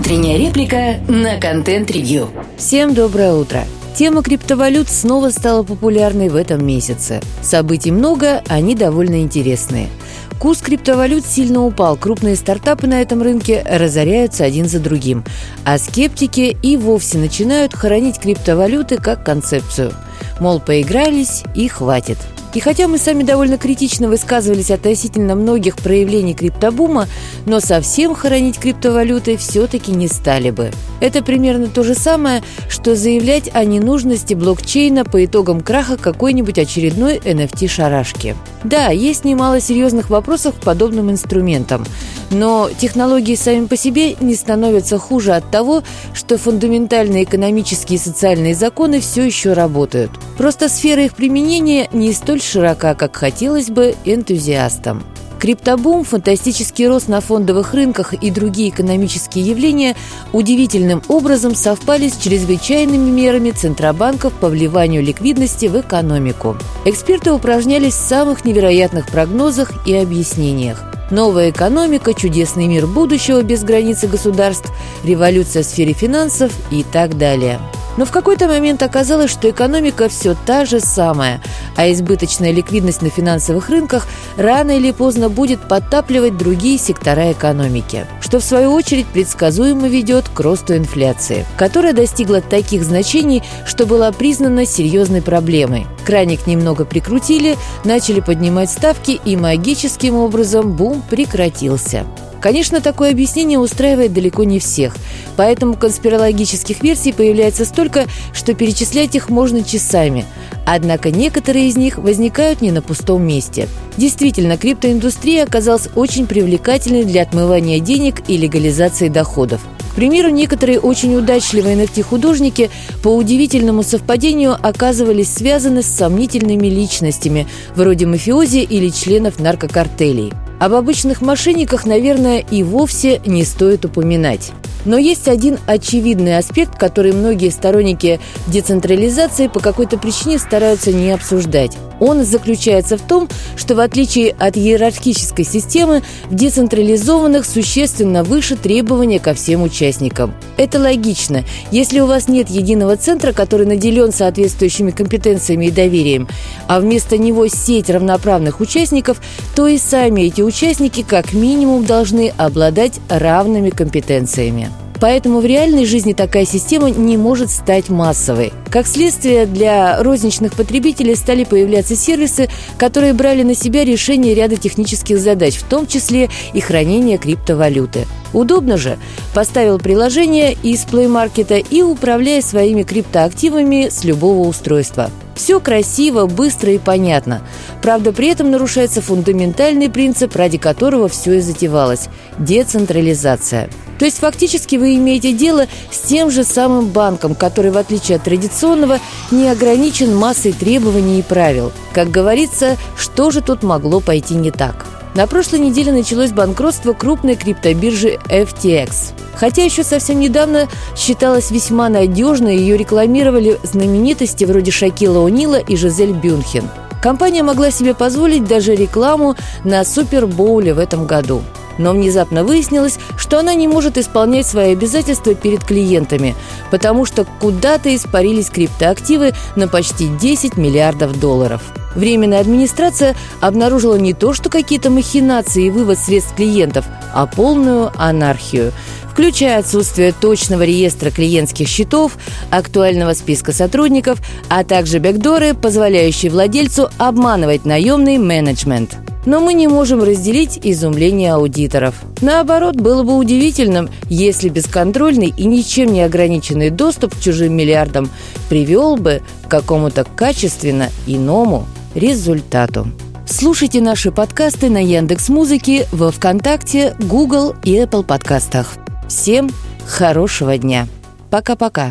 Утренняя реплика на контент-ревью. Всем доброе утро. Тема криптовалют снова стала популярной в этом месяце. Событий много, они довольно интересные. Курс криптовалют сильно упал, крупные стартапы на этом рынке разоряются один за другим, а скептики и вовсе начинают хоронить криптовалюты как концепцию. Мол, поигрались и хватит – и хотя мы сами довольно критично высказывались относительно многих проявлений криптобума, но совсем хоронить криптовалюты все-таки не стали бы. Это примерно то же самое, что заявлять о ненужности блокчейна по итогам краха какой-нибудь очередной NFT-шарашки. Да, есть немало серьезных вопросов к подобным инструментам, но технологии сами по себе не становятся хуже от того, что фундаментальные экономические и социальные законы все еще работают. Просто сфера их применения не столь широка, как хотелось бы энтузиастам. Криптобум, фантастический рост на фондовых рынках и другие экономические явления удивительным образом совпали с чрезвычайными мерами центробанков по вливанию ликвидности в экономику. Эксперты упражнялись в самых невероятных прогнозах и объяснениях. Новая экономика, чудесный мир будущего без границы государств, революция в сфере финансов и так далее – но в какой-то момент оказалось, что экономика все та же самая, а избыточная ликвидность на финансовых рынках рано или поздно будет подтапливать другие сектора экономики, что в свою очередь предсказуемо ведет к росту инфляции, которая достигла таких значений, что была признана серьезной проблемой. Краник немного прикрутили, начали поднимать ставки и магическим образом бум прекратился. Конечно, такое объяснение устраивает далеко не всех, поэтому конспирологических версий появляется столько, что перечислять их можно часами. Однако некоторые из них возникают не на пустом месте. Действительно, криптоиндустрия оказалась очень привлекательной для отмывания денег и легализации доходов. К примеру, некоторые очень удачливые NFT-художники по удивительному совпадению оказывались связаны с сомнительными личностями, вроде мафиози или членов наркокартелей – об обычных мошенниках, наверное, и вовсе не стоит упоминать. Но есть один очевидный аспект, который многие сторонники децентрализации по какой-то причине стараются не обсуждать. Он заключается в том, что в отличие от иерархической системы, в децентрализованных существенно выше требования ко всем участникам. Это логично. Если у вас нет единого центра, который наделен соответствующими компетенциями и доверием, а вместо него сеть равноправных участников, то и сами эти участники как минимум должны обладать равными компетенциями. Поэтому в реальной жизни такая система не может стать массовой. Как следствие, для розничных потребителей стали появляться сервисы, которые брали на себя решение ряда технических задач, в том числе и хранение криптовалюты. Удобно же. Поставил приложение из Play Market и управляй своими криптоактивами с любого устройства. Все красиво, быстро и понятно. Правда, при этом нарушается фундаментальный принцип, ради которого все и затевалось – децентрализация. То есть фактически вы имеете дело с тем же самым банком, который, в отличие от традиционного, не ограничен массой требований и правил. Как говорится, что же тут могло пойти не так? На прошлой неделе началось банкротство крупной криптобиржи FTX. Хотя еще совсем недавно считалась весьма надежной, ее рекламировали знаменитости вроде Шакила О'Нила и Жизель Бюнхен. Компания могла себе позволить даже рекламу на Супербоуле в этом году – но внезапно выяснилось, что она не может исполнять свои обязательства перед клиентами, потому что куда-то испарились криптоактивы на почти 10 миллиардов долларов. Временная администрация обнаружила не то, что какие-то махинации и вывод средств клиентов, а полную анархию включая отсутствие точного реестра клиентских счетов, актуального списка сотрудников, а также бэкдоры, позволяющие владельцу обманывать наемный менеджмент. Но мы не можем разделить изумление аудиторов. Наоборот, было бы удивительным, если бесконтрольный и ничем не ограниченный доступ к чужим миллиардам привел бы к какому-то качественно иному результату. Слушайте наши подкасты на Яндекс Музыке, во ВКонтакте, Google и Apple подкастах. Всем хорошего дня. Пока-пока.